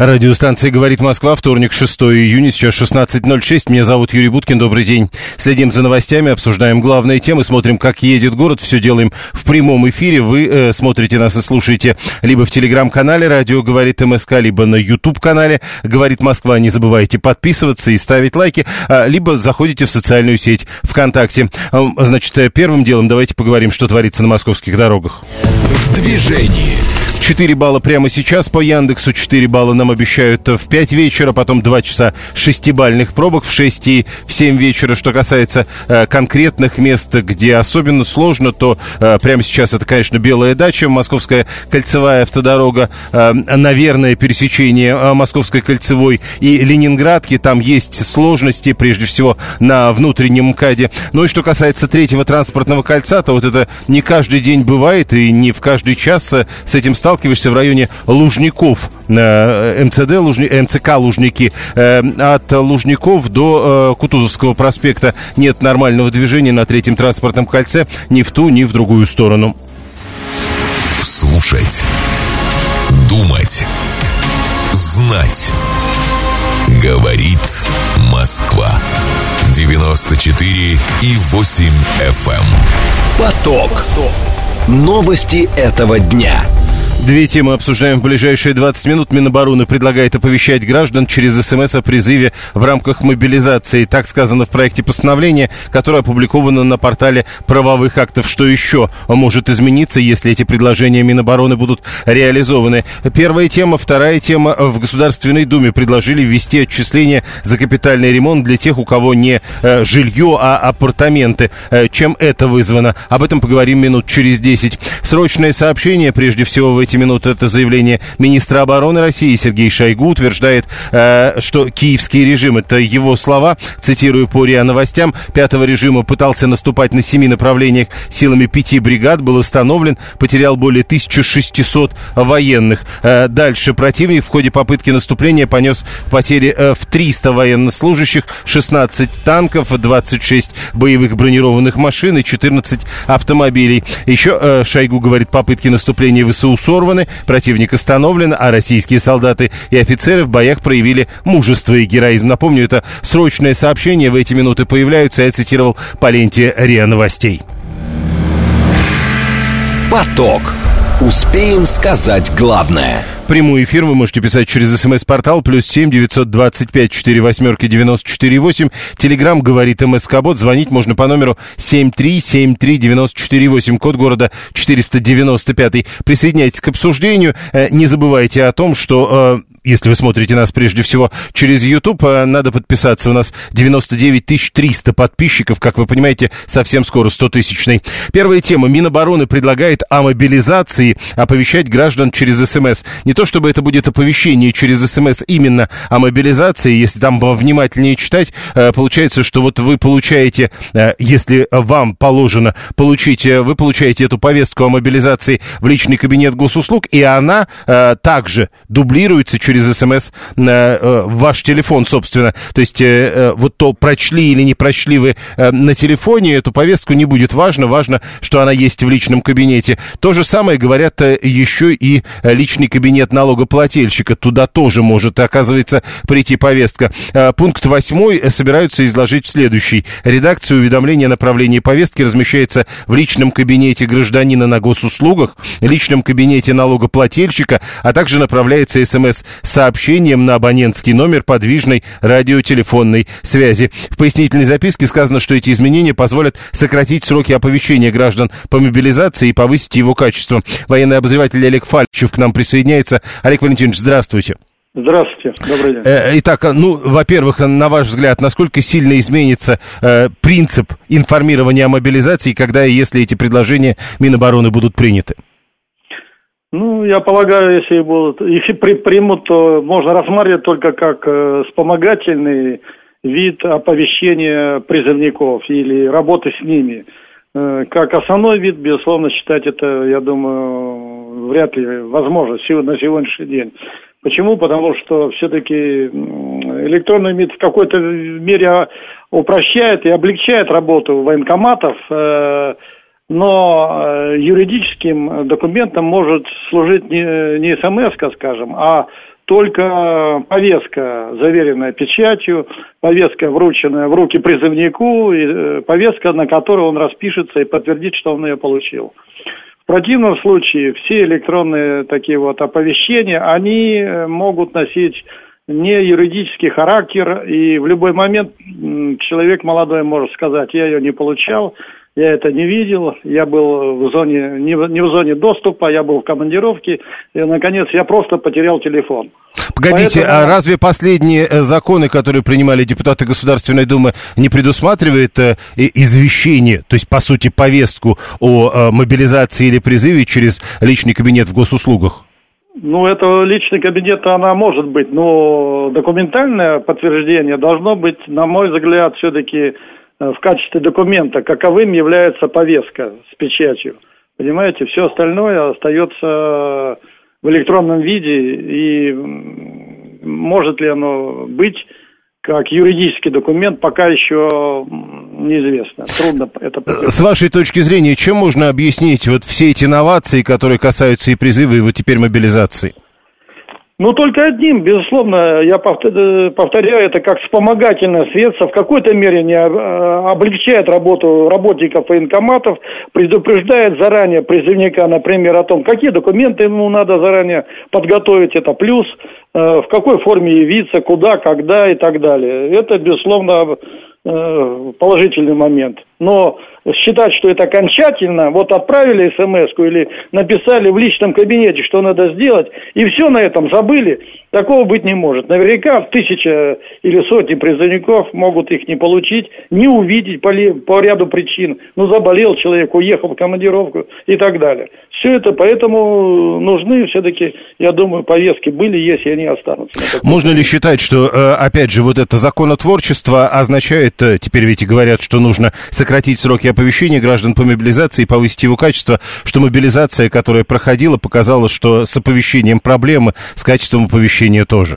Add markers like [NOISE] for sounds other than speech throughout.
Радиостанция «Говорит Москва», вторник, 6 июня, сейчас 16.06. Меня зовут Юрий Буткин, добрый день. Следим за новостями, обсуждаем главные темы, смотрим, как едет город. Все делаем в прямом эфире. Вы э, смотрите нас и слушаете либо в телеграм-канале «Радио говорит МСК», либо на YouTube-канале «Говорит Москва». Не забывайте подписываться и ставить лайки, а, либо заходите в социальную сеть ВКонтакте. А, значит, э, первым делом давайте поговорим, что творится на московских дорогах. В движении. 4 балла прямо сейчас по Яндексу, 4 балла обещают в 5 вечера, потом 2 часа шестибальных пробок в 6 и в 7 вечера. Что касается э, конкретных мест, где особенно сложно, то э, прямо сейчас это, конечно, Белая дача, Московская кольцевая автодорога, э, наверное, пересечение э, Московской кольцевой и Ленинградки. Там есть сложности, прежде всего, на внутреннем МКАДе. Ну и что касается третьего транспортного кольца, то вот это не каждый день бывает и не в каждый час э, с этим сталкиваешься в районе Лужников, э, МЦД, Лужни, МЦК Лужники. Э, от Лужников до э, Кутузовского проспекта нет нормального движения на третьем транспортном кольце ни в ту, ни в другую сторону. Слушать. Думать. Знать. Говорит Москва. 94 и 8 FM. Эм. Поток. Новости этого дня. Две темы обсуждаем в ближайшие 20 минут. Минобороны предлагает оповещать граждан через СМС о призыве в рамках мобилизации. Так сказано в проекте постановления, которое опубликовано на портале правовых актов. Что еще может измениться, если эти предложения Минобороны будут реализованы? Первая тема. Вторая тема. В Государственной Думе предложили ввести отчисления за капитальный ремонт для тех, у кого не э, жилье, а апартаменты. Э, чем это вызвано? Об этом поговорим минут через 10. Срочное сообщение, прежде всего, в эти минуты. Это заявление министра обороны России Сергей Шойгу утверждает, э, что киевский режим, это его слова, цитирую по РИА Новостям, пятого режима пытался наступать на семи направлениях силами пяти бригад, был остановлен, потерял более 1600 военных. Э, дальше противник в ходе попытки наступления понес потери э, в 300 военнослужащих, 16 танков, 26 боевых бронированных машин и 14 автомобилей. Еще э, Шойгу говорит, попытки наступления ВСУ сорваны, противник остановлен, а российские солдаты и офицеры в боях проявили мужество и героизм. Напомню, это срочное сообщение в эти минуты появляются. Я цитировал по ленте РИА Новостей. Поток. Успеем сказать главное прямой эфир вы можете писать через смс-портал плюс семь девятьсот двадцать пять четыре восьмерки девяносто четыре восемь. Телеграмм говорит МСК Бот. Звонить можно по номеру семь три семь три девяносто четыре восемь. Код города четыреста девяносто пятый. Присоединяйтесь к обсуждению. Э, не забывайте о том, что э, если вы смотрите нас прежде всего через YouTube, э, надо подписаться. У нас 99 300 подписчиков, как вы понимаете, совсем скоро 100 тысячный. Первая тема. Минобороны предлагает о мобилизации оповещать граждан через СМС. Не то чтобы это будет оповещение через СМС именно о мобилизации, если там внимательнее читать, э, получается, что вот вы получаете, э, если вам положено получить, вы получаете эту повестку о мобилизации в личный кабинет госуслуг, и она также дублируется через через смс на э, ваш телефон, собственно. То есть э, э, вот то, прочли или не прочли вы на телефоне эту повестку, не будет важно. Важно, что она есть в личном кабинете. То же самое говорят еще и личный кабинет налогоплательщика. Туда тоже может, оказывается, прийти повестка. Пункт восьмой собираются изложить следующий. Редакция уведомления о направлении повестки размещается в личном кабинете гражданина на госуслугах, личном кабинете налогоплательщика, а также направляется смс сообщением на абонентский номер подвижной радиотелефонной связи. В пояснительной записке сказано, что эти изменения позволят сократить сроки оповещения граждан по мобилизации и повысить его качество. Военный обозреватель Олег Фальчев к нам присоединяется. Олег Валентинович, здравствуйте. Здравствуйте, добрый день. Э, итак, ну, во-первых, на ваш взгляд, насколько сильно изменится э, принцип информирования о мобилизации, когда и если эти предложения Минобороны будут приняты? Ну, я полагаю, если будут, если при, примут, то можно рассматривать только как э, вспомогательный вид оповещения призывников или работы с ними. Э, как основной вид, безусловно, считать это, я думаю, вряд ли возможно на сегодняшний день. Почему? Потому что все-таки электронный МИД в какой-то мере упрощает и облегчает работу военкоматов, э, но э, юридическим документом может служить не, не смс, скажем, а только повестка, заверенная печатью, повестка, врученная в руки призывнику, и э, повестка, на которой он распишется и подтвердит, что он ее получил. В противном случае все электронные такие вот оповещения, они э, могут носить не юридический характер, и в любой момент человек молодой может сказать, я ее не получал, я это не видел, я был в зоне, не в, не в зоне доступа, я был в командировке, и, наконец, я просто потерял телефон. Погодите, Поэтому... а разве последние э, законы, которые принимали депутаты Государственной Думы, не предусматривают э, извещение, то есть, по сути, повестку о э, мобилизации или призыве через личный кабинет в госуслугах? Ну, это личный кабинет, она может быть, но документальное подтверждение должно быть, на мой взгляд, все-таки в качестве документа, каковым является повестка с печатью. Понимаете, все остальное остается в электронном виде, и может ли оно быть как юридический документ, пока еще неизвестно. Трудно это подтвердить. С вашей точки зрения, чем можно объяснить вот все эти инновации, которые касаются и призыва, и вот теперь мобилизации? Ну, только одним, безусловно, я э, повторяю, это как вспомогательное средство, в какой-то мере не э, облегчает работу работников военкоматов, предупреждает заранее призывника, например, о том, какие документы ему надо заранее подготовить, это плюс, э, в какой форме явиться, куда, когда и так далее. Это, безусловно, положительный момент. Но считать, что это окончательно, вот отправили смс или написали в личном кабинете, что надо сделать, и все на этом забыли, такого быть не может. Наверняка тысяча или сотни призывников могут их не получить, не увидеть по, по ряду причин. Ну, заболел человек, уехал в командировку и так далее. Все это, поэтому нужны все-таки, я думаю, повестки были, есть, и они останутся. Можно ли считать, что, э, опять же, вот это законотворчество означает, э, теперь ведь говорят, что нужно сократить сроки оповещения граждан по мобилизации и повысить его качество, что мобилизация, которая проходила, показала, что с оповещением проблемы, с качеством оповещения тоже?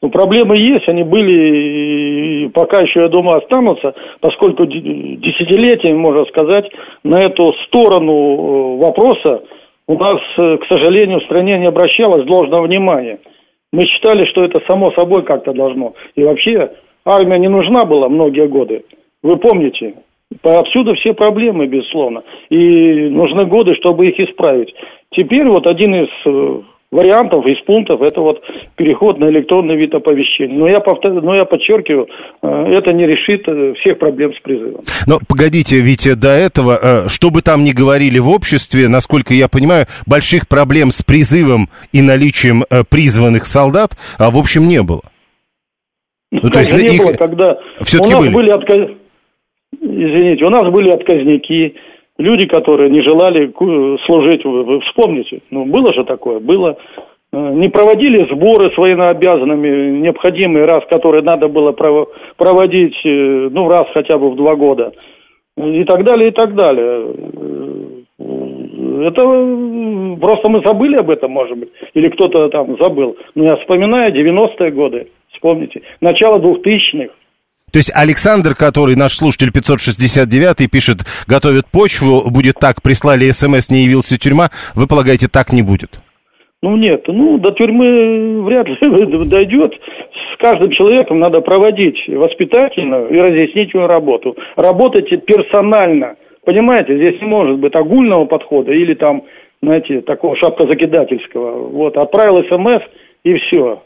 Ну, проблемы есть, они были и пока еще, я думаю, останутся, поскольку десятилетиями, можно сказать, на эту сторону э, вопроса у нас, э, к сожалению, в стране не обращалось должного внимания. Мы считали, что это само собой как-то должно. И вообще армия не нужна была многие годы. Вы помните, Повсюду все проблемы, безусловно. И нужны годы, чтобы их исправить. Теперь вот один из э, вариантов, из пунктов, это вот переход на электронный вид оповещения. Но я, повтор... Но я подчеркиваю, э, это не решит э, всех проблем с призывом. Но погодите, ведь до этого, что бы там ни говорили в обществе, насколько я понимаю, больших проблем с призывом и наличием призванных солдат, в общем, не было. Ну, то есть не их... было, когда у нас были, были отказ извините, у нас были отказники, люди, которые не желали служить, вы вспомните, ну, было же такое, было. Э, не проводили сборы с военнообязанными, необходимые раз, которые надо было проводить, э, ну, раз хотя бы в два года. И так далее, и так далее. Э, это просто мы забыли об этом, может быть, или кто-то там забыл. Но я вспоминаю 90-е годы, вспомните, начало 2000-х. То есть Александр, который наш слушатель 569 пишет, готовит почву, будет так, прислали смс, не явился тюрьма, вы полагаете, так не будет? Ну нет, ну до тюрьмы вряд ли [LAUGHS] дойдет. С каждым человеком надо проводить воспитательную и разъяснительную работу. Работать персонально. Понимаете, здесь не может быть огульного подхода или там, знаете, такого шапкозакидательского. Вот, отправил смс и все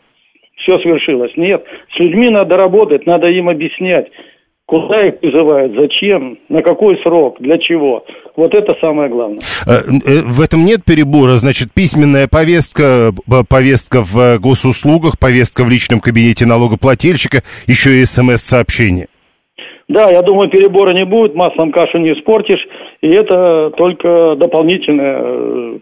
все свершилось. Нет, с людьми надо работать, надо им объяснять, куда их призывают, зачем, на какой срок, для чего. Вот это самое главное. Э, э, в этом нет перебора, значит, письменная повестка, повестка в госуслугах, повестка в личном кабинете налогоплательщика, еще и смс-сообщение. Да, я думаю, перебора не будет, маслом кашу не испортишь. И это только дополнительно э,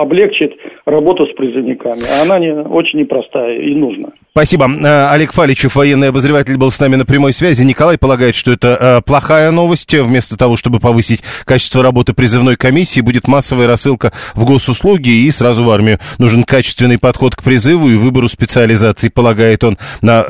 облегчит работу с призывниками. А она не, очень непростая и нужна. Спасибо. Э, Олег Фаличев, военный обозреватель, был с нами на прямой связи. Николай полагает, что это э, плохая новость. Вместо того, чтобы повысить качество работы призывной комиссии, будет массовая рассылка в госуслуги и сразу в армию. Нужен качественный подход к призыву и выбору специализации, полагает он. На,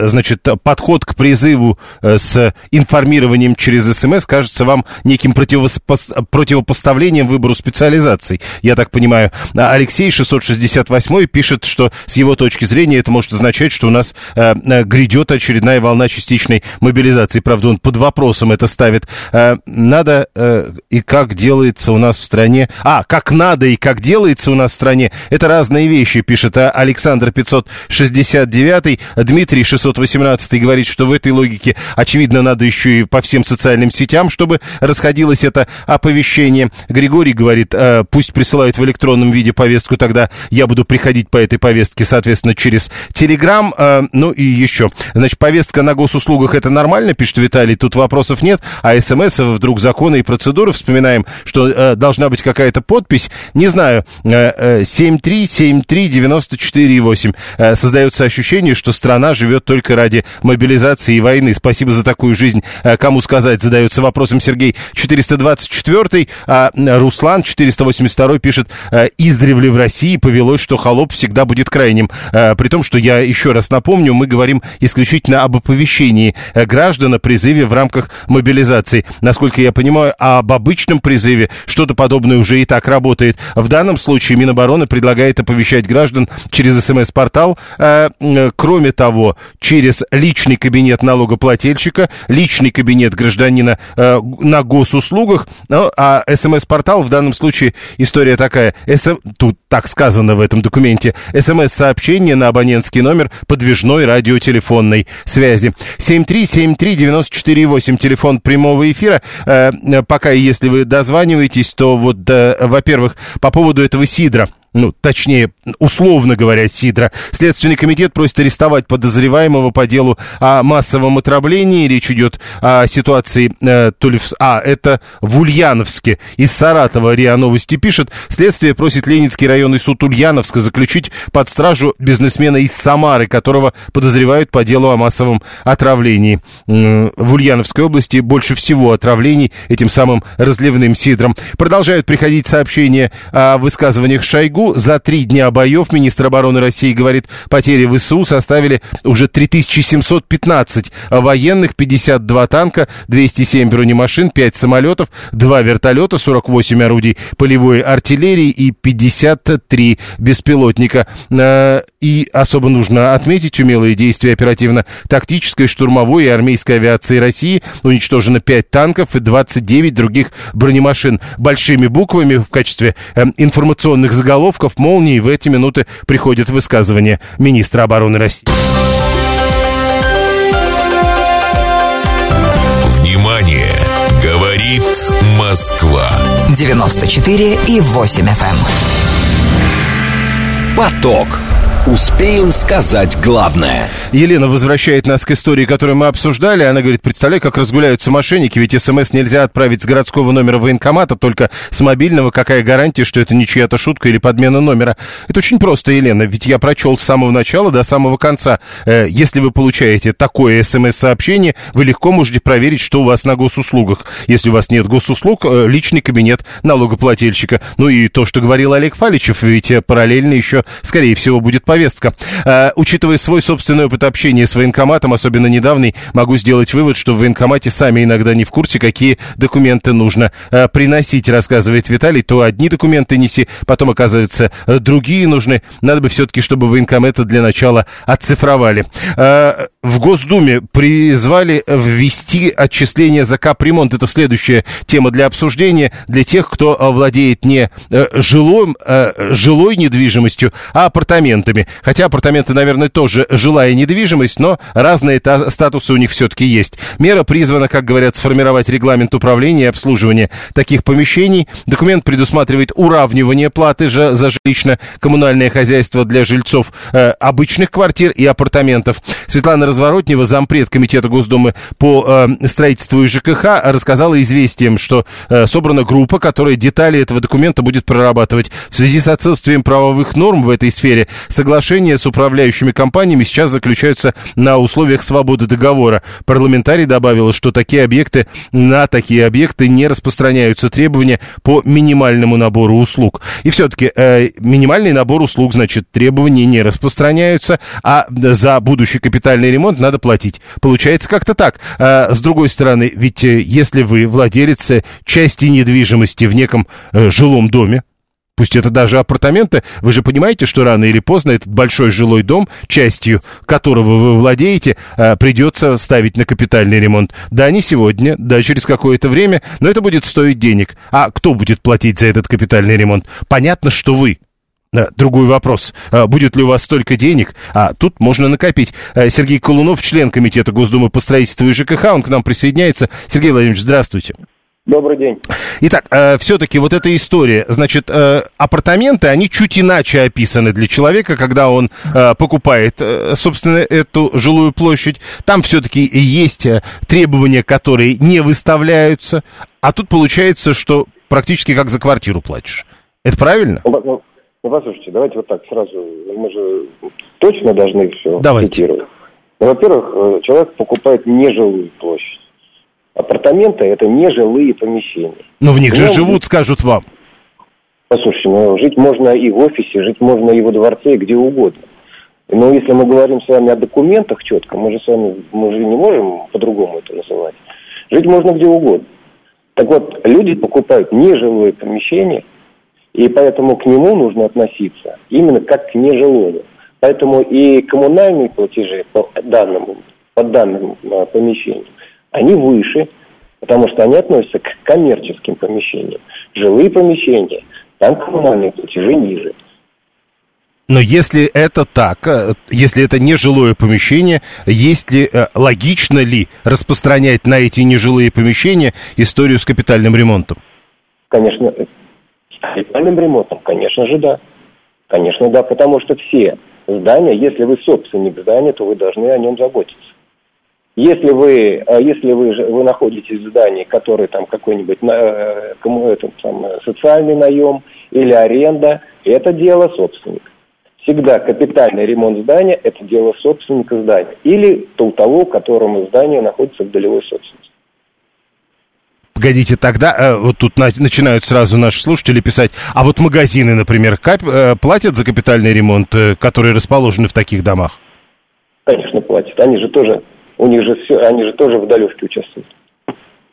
значит, подход к призыву с информированием через СМС кажется вам неким противопо противопоставлением выбору специализаций. Я так понимаю. А Алексей 668 пишет, что с его точки зрения это может означать что у нас э, э, грядет очередная волна частичной мобилизации. Правда, он под вопросом это ставит. Э, надо э, и как делается у нас в стране... А, как надо и как делается у нас в стране, это разные вещи, пишет а Александр 569. Дмитрий 618 говорит, что в этой логике, очевидно, надо еще и по всем социальным сетям, чтобы расходилось это оповещение. Григорий говорит, э, пусть присылают в электронном виде повестку, тогда я буду приходить по этой повестке, соответственно, через Телеграм э, ну и еще. Значит, повестка на госуслугах это нормально, пишет Виталий, тут вопросов нет. А смс вдруг законы и процедуры, вспоминаем, что э, должна быть какая-то подпись. Не знаю, э, э, 7373948. Э, создается ощущение, что страна живет только ради мобилизации и войны. Спасибо за такую жизнь. Э, кому сказать, задается вопросом Сергей 424, а Руслан 482 пишет, э, издревле в России повелось, что холоп всегда будет крайним. Э, при том, что я еще раз напомню, мы говорим исключительно об оповещении э, граждан о призыве в рамках мобилизации. Насколько я понимаю, об обычном призыве что-то подобное уже и так работает. В данном случае Минобороны предлагает оповещать граждан через СМС-портал. Э, кроме того, через личный кабинет налогоплательщика, личный кабинет гражданина э, на госуслугах. Ну, а СМС-портал в данном случае история такая. СМ... Тут так сказано в этом документе. СМС-сообщение на абонентский номер подвижной радиотелефонной связи. 7373948, телефон прямого эфира. Э, пока, если вы дозваниваетесь, то вот, э, во-первых, по поводу этого сидра ну, точнее, условно говоря, Сидра. Следственный комитет просит арестовать подозреваемого по делу о массовом отравлении. Речь идет о ситуации э, то ли в... А, это в Ульяновске. Из Саратова РИА Новости пишет. Следствие просит Ленинский районный суд Ульяновска заключить под стражу бизнесмена из Самары, которого подозревают по делу о массовом отравлении. В Ульяновской области больше всего отравлений этим самым разливным сидром. Продолжают приходить сообщения о высказываниях Шойгу за три дня боев министр обороны России говорит, потери ВСУ составили уже 3715 военных, 52 танка, 207 бронемашин, 5 самолетов, 2 вертолета, 48 орудий полевой артиллерии и 53 беспилотника. Э, и особо нужно отметить умелые действия оперативно-тактической, штурмовой и армейской авиации России. Уничтожено 5 танков и 29 других бронемашин. Большими буквами в качестве э, информационных заголовков заголовков молнии в эти минуты приходит высказывание министра обороны России. Внимание! Говорит Москва. 94 и 8 FM. Эм. Поток. Успеем сказать главное. Елена возвращает нас к истории, которую мы обсуждали. Она говорит, представляй, как разгуляются мошенники, ведь смс нельзя отправить с городского номера военкомата, только с мобильного. Какая гарантия, что это не чья-то шутка или подмена номера? Это очень просто, Елена, ведь я прочел с самого начала до самого конца. Э, если вы получаете такое смс-сообщение, вы легко можете проверить, что у вас на госуслугах. Если у вас нет госуслуг, э, личный кабинет налогоплательщика. Ну и то, что говорил Олег Фаличев, ведь э, параллельно еще, скорее всего, будет повестка. Э, учитывая свой собственный опыт общения с военкоматом, особенно недавний, могу сделать вывод, что в военкомате сами иногда не в курсе, какие документы нужно э, приносить, рассказывает Виталий. То одни документы неси, потом, оказывается, э, другие нужны. Надо бы все-таки, чтобы военкометы для начала оцифровали. Э, в Госдуме призвали ввести отчисление за капремонт. Это следующая тема для обсуждения для тех, кто э, владеет не э, жилой, жилой недвижимостью, а апартаментами. Хотя апартаменты, наверное, тоже жилая недвижимость, но разные статусы у них все-таки есть. Мера призвана, как говорят, сформировать регламент управления и обслуживания таких помещений. Документ предусматривает уравнивание платы же за жилищно-коммунальное хозяйство для жильцов э, обычных квартир и апартаментов. Светлана Разворотнева, зампред Комитета Госдумы по э, строительству и ЖКХ, рассказала известием, что э, собрана группа, которая детали этого документа будет прорабатывать. В связи с отсутствием правовых норм в этой сфере, соглашения с управляющими компаниями сейчас заключаются на условиях свободы договора. Парламентарий добавила, что такие объекты, на такие объекты не распространяются требования по минимальному набору услуг. И все-таки э, минимальный набор услуг, значит, требования не распространяются, а за будущий капитальный ремонт надо платить. Получается как-то так. А, с другой стороны, ведь э, если вы владелец части недвижимости в неком э, жилом доме, Пусть это даже апартаменты, вы же понимаете, что рано или поздно этот большой жилой дом, частью которого вы владеете, э, придется ставить на капитальный ремонт. Да, не сегодня, да, через какое-то время, но это будет стоить денег. А кто будет платить за этот капитальный ремонт? Понятно, что вы. Другой вопрос. А, будет ли у вас столько денег? А тут можно накопить. Э, Сергей Колунов, член Комитета Госдумы по строительству и ЖКХ, он к нам присоединяется. Сергей Владимирович, здравствуйте. Добрый день. Итак, э, все-таки вот эта история, значит, э, апартаменты, они чуть иначе описаны для человека, когда он э, покупает, э, собственно, эту жилую площадь. Там все-таки есть э, требования, которые не выставляются, а тут получается, что практически как за квартиру платишь. Это правильно? Ну, ну, послушайте, давайте вот так сразу, мы же точно должны все давайте. цитировать. Ну, во-первых, э, человек покупает нежилую площадь. Апартаменты – это не жилые помещения. Но в них же Но... живут, скажут вам. Послушайте, ну, жить можно и в офисе, жить можно и во дворце, и где угодно. Но если мы говорим с вами о документах четко, мы же с вами мы же не можем по-другому это называть. Жить можно где угодно. Так вот, люди покупают нежилое помещение, и поэтому к нему нужно относиться именно как к нежилому. Поэтому и коммунальные платежи по данному, по данным а, помещениям они выше, потому что они относятся к коммерческим помещениям. Жилые помещения, там коммунальные платежи ниже. Но если это так, э, если это не жилое помещение, есть ли, э, логично ли распространять на эти нежилые помещения историю с капитальным ремонтом? Конечно, с капитальным ремонтом, конечно же, да. Конечно, да, потому что все здания, если вы собственник здания, то вы должны о нем заботиться. Если вы, э, если вы, вы находитесь в здании, которое там какой-нибудь э, кому, это, там, социальный наем или аренда, это дело собственника. Всегда капитальный ремонт здания – это дело собственника здания. Или у того, у которому здание находится в долевой собственности. Погодите, тогда э, вот тут на, начинают сразу наши слушатели писать, а вот магазины, например, кап, э, платят за капитальный ремонт, э, которые расположены в таких домах? Конечно, платят. Они же тоже у них же все, они же тоже в долевке участвуют.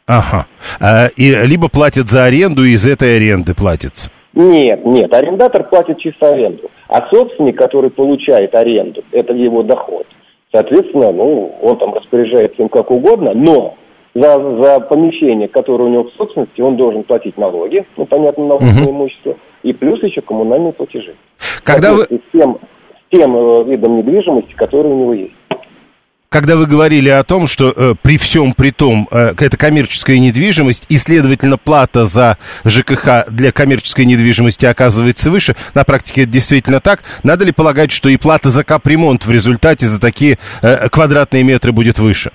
Ага. А, и либо платят за аренду, и из этой аренды платится. Нет, нет, арендатор платит чисто аренду. А собственник, который получает аренду, это его доход. Соответственно, ну, он там распоряжается им как угодно, но за, за помещение, которое у него в собственности, он должен платить налоги, ну, понятно, налоги угу. имущество, и плюс еще коммунальные платежи. Когда вы... С тем, с тем э, видом недвижимости, который у него есть когда вы говорили о том, что э, при всем при том э, это коммерческая недвижимость и, следовательно, плата за ЖКХ для коммерческой недвижимости оказывается выше, на практике это действительно так, надо ли полагать, что и плата за капремонт в результате за такие э, квадратные метры будет выше?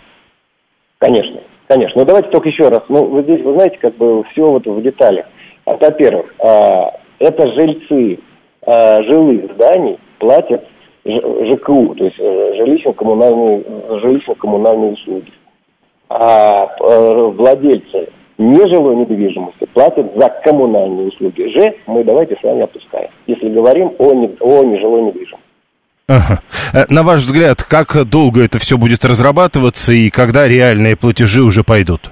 Конечно, конечно. Но давайте только еще раз. Ну, вы здесь, вы знаете, как бы все вот в деталях. Во-первых, э, это жильцы э, жилых зданий платят ЖКУ, то есть э, жилищно-коммунальные, жилищно-коммунальные услуги. А э, владельцы нежилой недвижимости платят за коммунальные услуги. Ж мы давайте с вами опускаем, если говорим о, не, о нежилой недвижимости. Ага. Э, на ваш взгляд, как долго это все будет разрабатываться и когда реальные платежи уже пойдут?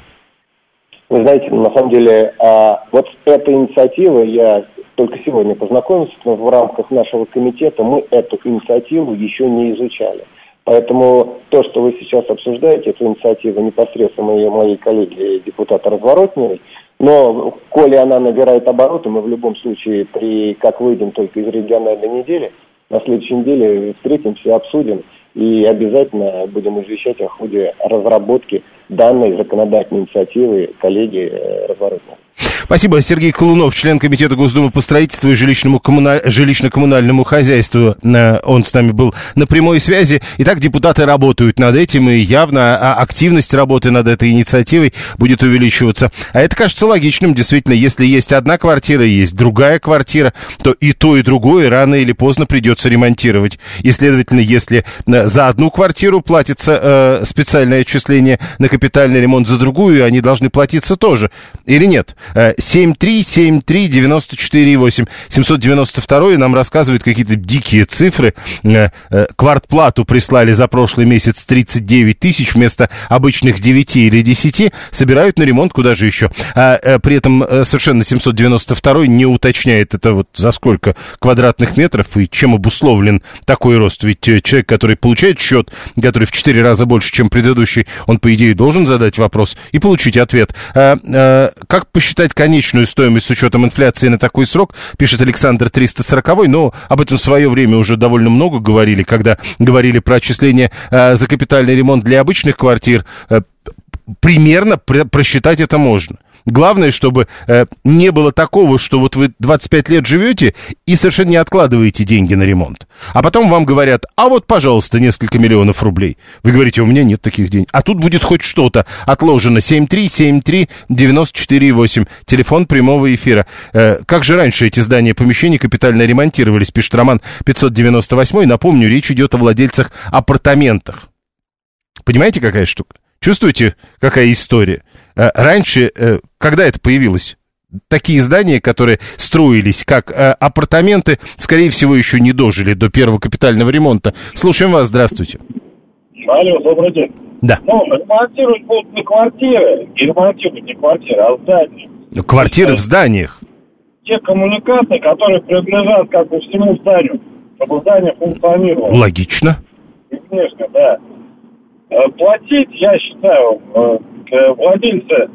Вы знаете, на самом деле, а, вот эта инициатива, я только сегодня познакомился, но в рамках нашего комитета мы эту инициативу еще не изучали. Поэтому то, что вы сейчас обсуждаете, это инициатива непосредственно моей, моей коллеги, депутата Разворотневой, но, коли она набирает обороты, мы в любом случае, при, как выйдем только из региональной недели, на следующей неделе встретимся, обсудим и обязательно будем извещать о ходе разработки данной законодательной инициативы коллеги э, Разворотного. Спасибо. Сергей Колунов, член Комитета Госдумы по строительству и жилищному коммуна... жилищно-коммунальному хозяйству. Он с нами был на прямой связи. Итак, депутаты работают над этим, и явно а, активность работы над этой инициативой будет увеличиваться. А это кажется логичным. Действительно, если есть одна квартира, есть другая квартира, то и то, и другое рано или поздно придется ремонтировать. И, следовательно, если э, за одну квартиру платится э, специальное отчисление на капитальный ремонт, за другую они должны платиться тоже. Или нет? 7373948. 792 нам рассказывает какие-то дикие цифры. Э, э, квартплату прислали за прошлый месяц 39 тысяч вместо обычных 9 или 10. Собирают на ремонт куда же еще. А э, при этом совершенно 792 не уточняет это вот за сколько квадратных метров и чем обусловлен такой рост. Ведь человек, который получает счет, который в 4 раза больше, чем предыдущий, он, по идее, должен задать вопрос и получить ответ. А, а, как посчитать конечную стоимость с учетом инфляции на такой срок, пишет Александр 340, но об этом в свое время уже довольно много говорили, когда говорили про отчисление э, за капитальный ремонт для обычных квартир. Э, примерно просчитать это можно. Главное, чтобы э, не было такого, что вот вы 25 лет живете и совершенно не откладываете деньги на ремонт. А потом вам говорят, а вот, пожалуйста, несколько миллионов рублей. Вы говорите, у меня нет таких денег. А тут будет хоть что-то отложено. 7373948. Телефон прямого эфира. Э, как же раньше эти здания помещений капитально ремонтировались, пишет Роман 598. Напомню, речь идет о владельцах апартаментах. Понимаете, какая штука? Чувствуете, какая история? Э, раньше, э, когда это появилось? Такие здания, которые строились как э, апартаменты, скорее всего, еще не дожили до первого капитального ремонта. Слушаем вас, здравствуйте. Алло, добрый день. Да. Ну, ремонтировать будут не квартиры, и ремонтировать не квартиры, а здания. Ну, квартиры в зданиях. Те коммуникации, которые принадлежат как бы всему зданию, чтобы здание функционировало. Логично. И внешне, да. Платить, я считаю, владельцы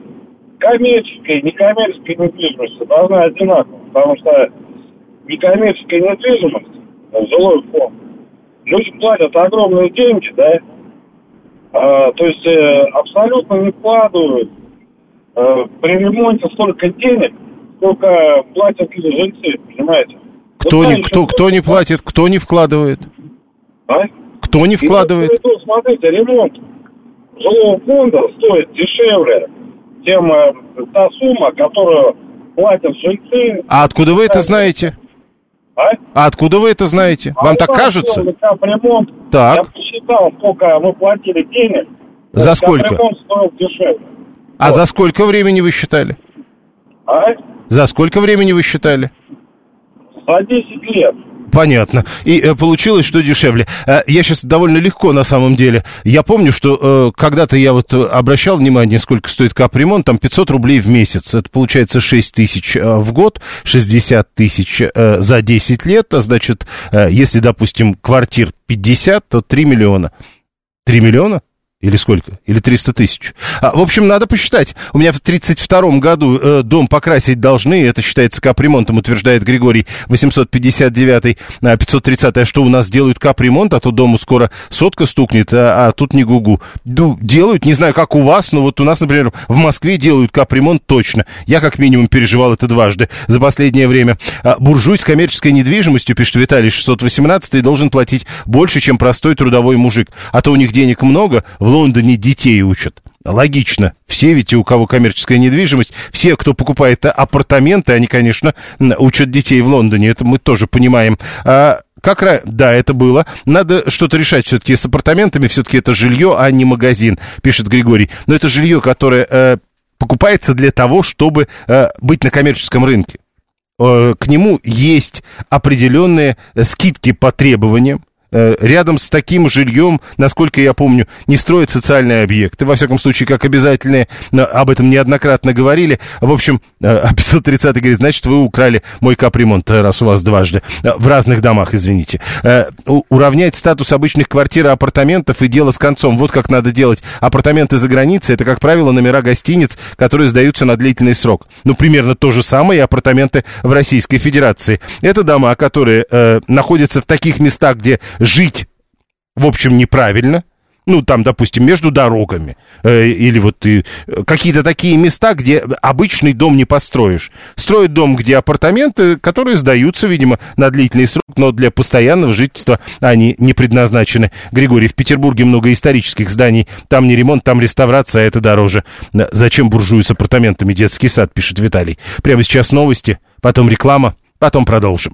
коммерческой и некоммерческой недвижимости должны одинаково, потому что некоммерческая недвижимость, жилой фонд, люди платят огромные деньги, да, а, то есть э, абсолютно не вкладывают э, при ремонте столько денег, сколько платят жильцы, понимаете? Кто, не, кто, кто не платит, кто не вкладывает? А? Кто не вкладывает? И, смотрите, ремонт жилого фонда стоит дешевле, чем э, та сумма, которую платят жильцы. А откуда вы это знаете? А? а откуда вы это знаете? А Вам так кажется? Капремонт. Так. Я посчитал, сколько мы платили денег. За сколько? Стоил дешевле. А вот. за сколько времени вы считали? А? За сколько времени вы считали? За 10 лет. Понятно. И э, получилось, что дешевле. Э, я сейчас довольно легко, на самом деле. Я помню, что э, когда-то я вот обращал внимание, сколько стоит капремонт, там 500 рублей в месяц. Это получается 6 тысяч э, в год, 60 тысяч э, за 10 лет. А значит, э, если, допустим, квартир 50, то 3 миллиона. 3 миллиона? Или сколько? Или 300 тысяч. А, в общем, надо посчитать. У меня в 32 году э, дом покрасить должны. Это считается капремонтом, утверждает Григорий 859 а, 530 А что у нас делают капремонт, а то дому скоро сотка стукнет, а, а тут не гугу. Ду, делают, не знаю, как у вас, но вот у нас, например, в Москве делают капремонт точно. Я как минимум переживал это дважды за последнее время. А, буржуй с коммерческой недвижимостью, пишет Виталий 618, должен платить больше, чем простой трудовой мужик. А то у них денег много, в Лондоне детей учат. Логично. Все ведь, у кого коммерческая недвижимость, все, кто покупает апартаменты, они, конечно, учат детей в Лондоне. Это мы тоже понимаем. А как да, это было. Надо что-то решать все-таки с апартаментами. Все-таки это жилье, а не магазин, пишет Григорий. Но это жилье, которое э, покупается для того, чтобы э, быть на коммерческом рынке. Э, к нему есть определенные скидки по требованиям рядом с таким жильем, насколько я помню, не строят социальные объекты. Во всяком случае, как обязательные, об этом неоднократно говорили. В общем, 530 э, [LAUGHS] говорит, значит, вы украли мой капремонт, э, раз у вас дважды. В разных домах, извините. Уравнять статус обычных квартир и апартаментов и дело с концом. Вот как надо делать. Апартаменты за границей, это, как правило, номера гостиниц, которые сдаются на длительный срок. Ну, примерно то же самое и апартаменты в Российской Федерации. Это дома, которые э, находятся в таких местах, где жить, в общем, неправильно, ну, там, допустим, между дорогами, э, или вот э, какие-то такие места, где обычный дом не построишь. Строят дом, где апартаменты, которые сдаются, видимо, на длительный срок, но для постоянного жительства они не предназначены. Григорий, в Петербурге много исторических зданий, там не ремонт, там реставрация, а это дороже. Зачем буржую с апартаментами детский сад, пишет Виталий. Прямо сейчас новости, потом реклама, потом продолжим.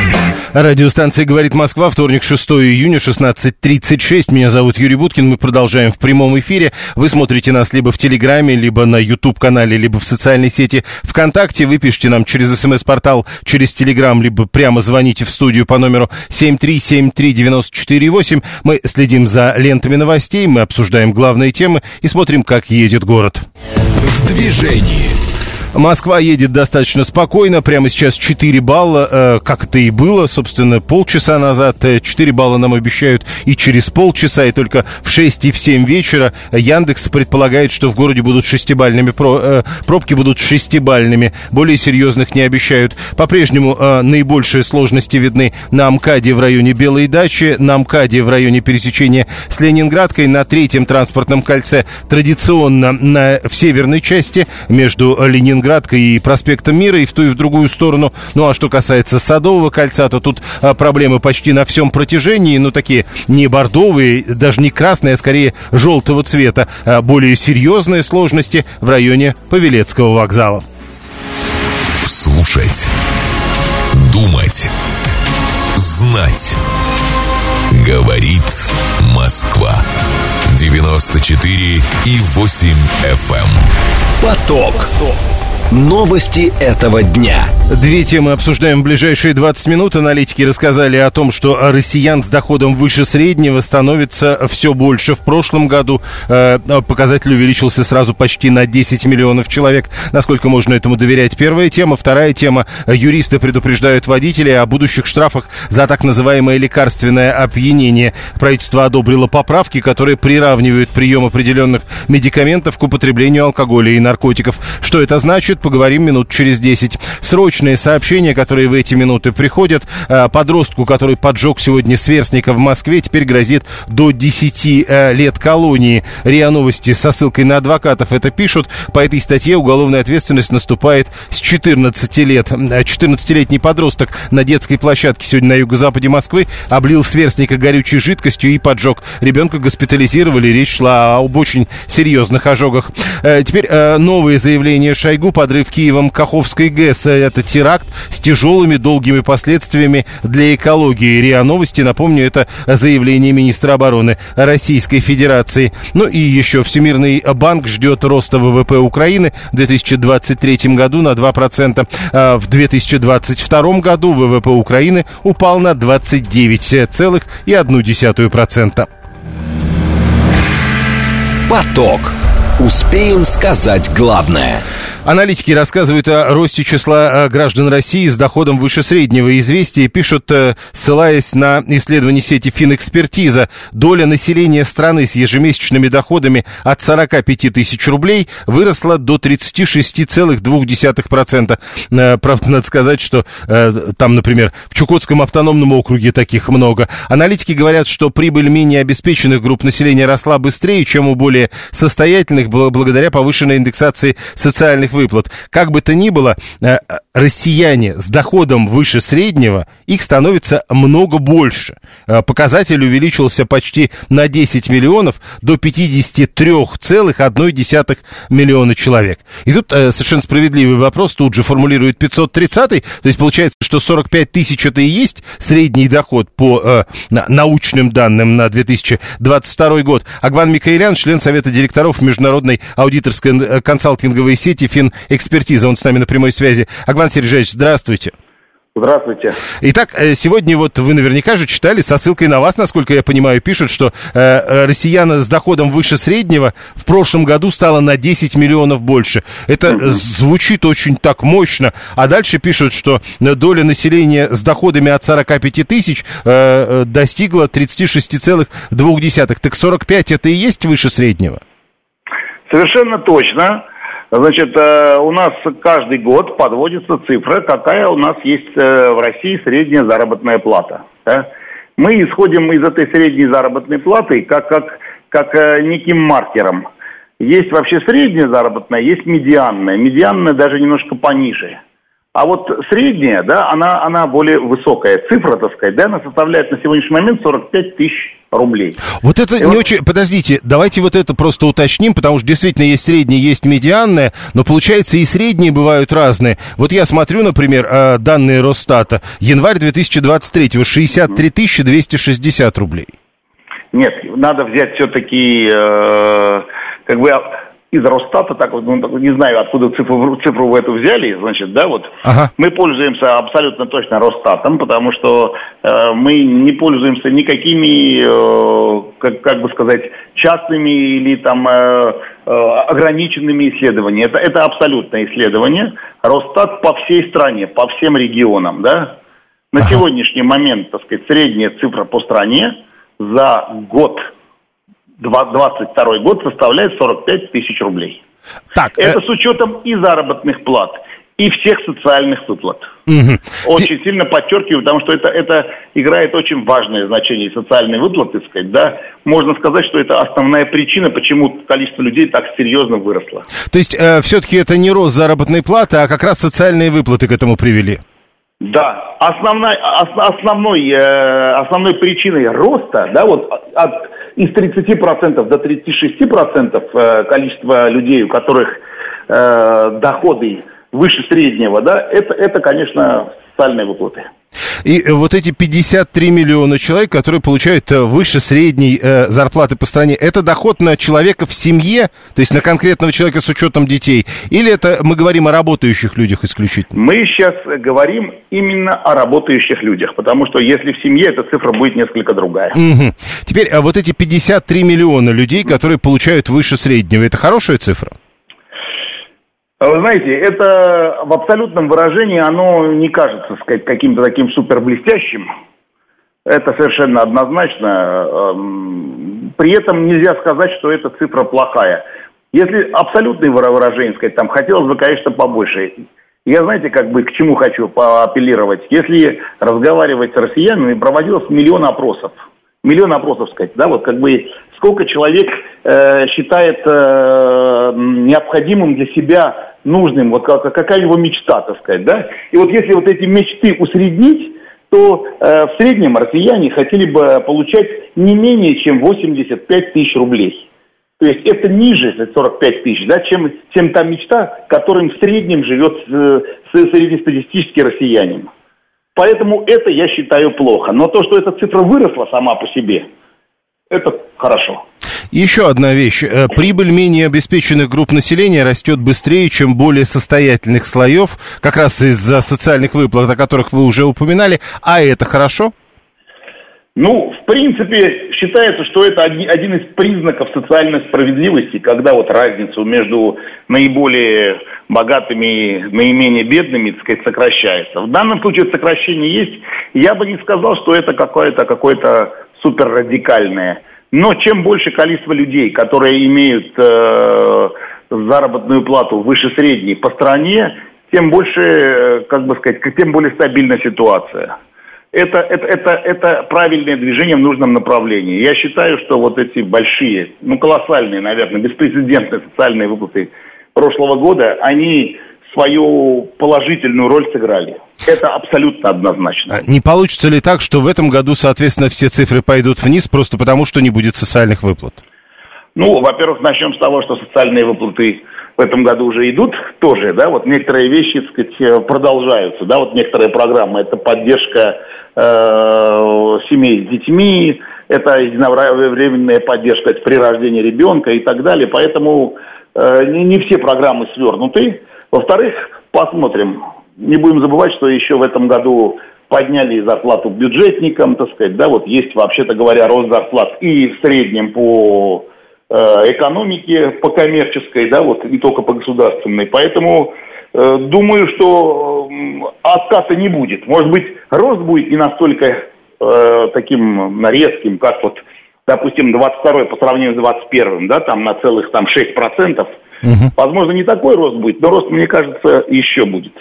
Радиостанция «Говорит Москва», вторник, 6 июня, 16.36. Меня зовут Юрий Буткин. Мы продолжаем в прямом эфире. Вы смотрите нас либо в Телеграме, либо на YouTube-канале, либо в социальной сети ВКонтакте. Вы пишите нам через СМС-портал, через Телеграм, либо прямо звоните в студию по номеру 7373948. Мы следим за лентами новостей, мы обсуждаем главные темы и смотрим, как едет город. В движении. Москва едет достаточно спокойно. Прямо сейчас 4 балла, э, как это и было, собственно, полчаса назад. 4 э, балла нам обещают и через полчаса, и только в 6 и в 7 вечера. Яндекс предполагает, что в городе будут шестибальными, э, пробки будут шестибальными. Более серьезных не обещают. По-прежнему наибольшие сложности видны на МКАДе в районе Белой дачи, на МКАДе в районе пересечения с Ленинградкой, на третьем транспортном кольце традиционно на, в северной части между Ленинградкой Ленинградкой и проспектом Мира, и в ту, и в другую сторону. Ну, а что касается Садового кольца, то тут а, проблемы почти на всем протяжении, ну, такие не бордовые, даже не красные, а скорее желтого цвета. А более серьезные сложности в районе Павелецкого вокзала. Слушать. Думать. Знать. Говорит Москва. 94 и 8 FM. Эм. Поток. Поток. Новости этого дня. Две темы обсуждаем в ближайшие 20 минут. Аналитики рассказали о том, что россиян с доходом выше среднего становится все больше. В прошлом году э, показатель увеличился сразу почти на 10 миллионов человек. Насколько можно этому доверять? Первая тема. Вторая тема. Юристы предупреждают водителей о будущих штрафах за так называемое лекарственное опьянение. Правительство одобрило поправки, которые приравнивают прием определенных медикаментов к употреблению алкоголя и наркотиков. Что это значит? Поговорим минут через 10. Срочные сообщения, которые в эти минуты приходят. Э, подростку, который поджег сегодня сверстника в Москве, теперь грозит до 10 э, лет колонии. РИА Новости со ссылкой на адвокатов это пишут. По этой статье уголовная ответственность наступает с 14 лет. 14-летний э, подросток на детской площадке сегодня на юго-западе Москвы облил сверстника горючей жидкостью и поджег. Ребенка госпитализировали. Речь шла об очень серьезных ожогах. Теперь новые заявления Шойгу под подрыв Киевом Каховской ГЭС. Это теракт с тяжелыми долгими последствиями для экологии. РИА Новости, напомню, это заявление министра обороны Российской Федерации. Ну и еще Всемирный банк ждет роста ВВП Украины в 2023 году на 2%. А в 2022 году ВВП Украины упал на 29,1%. Поток. Успеем сказать главное. Аналитики рассказывают о росте числа э, граждан России с доходом выше среднего. Известия пишут, э, ссылаясь на исследование сети Финэкспертиза, доля населения страны с ежемесячными доходами от 45 тысяч рублей выросла до 36,2%. Э, правда, надо сказать, что там, например, в Чукотском автономном округе таких много. Аналитики говорят, что прибыль менее обеспеченных групп населения росла быстрее, чем у более состоятельных, благодаря повышенной индексации социальных выплат. Как бы то ни было, э, россияне с доходом выше среднего, их становится много больше. Э, показатель увеличился почти на 10 миллионов до 53,1 миллиона человек. И тут э, совершенно справедливый вопрос тут же формулирует 530 то есть получается, что 45 тысяч это и есть средний доход по научным данным на 2022 год. Агван Микаэлян, член Совета директоров Международной аудиторской э, консалтинговой сети Финэкспертиза, он с нами на прямой связи. Агван Сергеевич, здравствуйте. Здравствуйте. Итак, э, сегодня вот вы наверняка же читали, со ссылкой на вас, насколько я понимаю, пишут, что э, э россиян с доходом выше среднего в прошлом году стало на 10 миллионов больше. Это угу. звучит очень так мощно. А дальше пишут, что доля населения с доходами от 45 тысяч э достигла 36,2. Так 45 это и есть выше среднего? Совершенно точно. Значит, э, у нас каждый год подводится цифра, какая у нас есть э, в России средняя заработная плата. Мы исходим из этой средней заработной платы как, как, как э, неким маркером. Есть вообще средняя заработная, есть медианная. Медианная даже немножко пониже. А вот средняя, да, она, она более высокая цифра, так сказать, да, она составляет на сегодняшний момент 45 тысяч рублей. Вот это И не вот... очень... Подождите, давайте вот это просто уточним, потому что действительно есть средняя, есть медианная, но получается и средние бывают разные. Вот я смотрю, например, а, данные Росстата. Январь 2023 63 260 рублей. Нет, надо взять все-таки э, как бы из Росстата, так вот, ну, не знаю, откуда цифру, цифру вы эту взяли, значит, да, вот. Ага. Мы пользуемся абсолютно точно Росстатом, потому что э, мы не пользуемся никакими, э, как, как бы сказать, частными или там э, э, ограниченными исследованиями. Это, это абсолютное исследование. Росстат по всей стране, по всем регионам, да. На ага. сегодняшний момент, так сказать, средняя цифра по стране за год 2022 год составляет 45 тысяч рублей. Так, Это э... с учетом и заработных плат, и всех социальных выплат. Угу. Очень Ти... сильно подчеркиваю, потому что это, это играет очень важное значение, социальные выплаты, так сказать, да. Можно сказать, что это основная причина, почему количество людей так серьезно выросло. То есть, э, все-таки это не рост заработной платы, а как раз социальные выплаты к этому привели? Да, основной, основной, э, основной причиной роста, да, вот от из 30% до 36% э, количества людей, у которых э, доходы выше среднего, да, это, это, конечно, социальные выплаты. И э, вот эти 53 миллиона человек, которые получают э, выше средней э, зарплаты по стране, это доход на человека в семье, то есть на конкретного человека с учетом детей? Или это мы говорим о работающих людях исключительно? Мы сейчас говорим именно о работающих людях, потому что если в семье, эта цифра будет несколько другая. Угу. Теперь а вот эти 53 миллиона людей, которые получают выше среднего, это хорошая цифра? А вы знаете, это в абсолютном выражении оно не кажется сказать, каким-то таким супер блестящим. Это совершенно однозначно. Эм, при этом нельзя сказать, что эта цифра плохая. Если абсолютное выражение сказать, там хотелось бы, конечно, побольше. Я, знаете, как бы к чему хочу поапеллировать. Если разговаривать с россиянами, проводилось миллион опросов. Миллион опросов, сказать, да, вот как бы сколько человек э, считает э, необходимым для себя нужным, вот как, какая его мечта, так сказать, да? И вот если вот эти мечты усреднить, то э, в среднем россияне хотели бы получать не менее чем 85 тысяч рублей. То есть это ниже 45 тысяч, да, чем, чем та мечта, которым в среднем живет э, среднестатистический россиянин. Поэтому это я считаю плохо. Но то, что эта цифра выросла сама по себе, это хорошо. Еще одна вещь. Э, прибыль менее обеспеченных групп населения растет быстрее, чем более состоятельных слоев, как раз из-за социальных выплат, о которых вы уже упоминали. А это хорошо? Ну, в принципе, считается, что это один из признаков социальной справедливости, когда вот разницу между наиболее богатыми и наименее бедными, так сказать, сокращается. В данном случае сокращение есть. Я бы не сказал, что это какое-то какое-то супер радикальное но чем больше количество людей, которые имеют э, заработную плату выше средней по стране, тем больше, э, как бы сказать, тем более стабильна ситуация. Это, это, это, это правильное движение в нужном направлении. Я считаю, что вот эти большие, ну колоссальные, наверное, беспрецедентные социальные выплаты прошлого года, они свою положительную роль сыграли. Это абсолютно однозначно. А Не получится ли так, что в этом году, соответственно, все цифры пойдут вниз просто потому, что не будет социальных выплат? Ну, во-первых, начнем с того, что социальные выплаты в этом году уже идут тоже, да, вот некоторые вещи, так сказать, э, продолжаются, да, вот некоторые программы, это поддержка э, семей с детьми, это единовременная поддержка при рождении ребенка и так далее, поэтому э, не, не все программы свернуты. Во-вторых, посмотрим, не будем забывать, что еще в этом году подняли зарплату бюджетникам, так сказать, да, вот есть, вообще-то говоря, рост зарплат и в среднем по э, экономике, по коммерческой, да, вот не только по государственной. Поэтому э, думаю, что отката не будет. Может быть, рост будет не настолько э, таким резким, как вот, допустим, 22 по сравнению с 21, да, там на целых там 6%. Угу. Возможно, не такой рост будет, но рост, мне кажется, еще будет.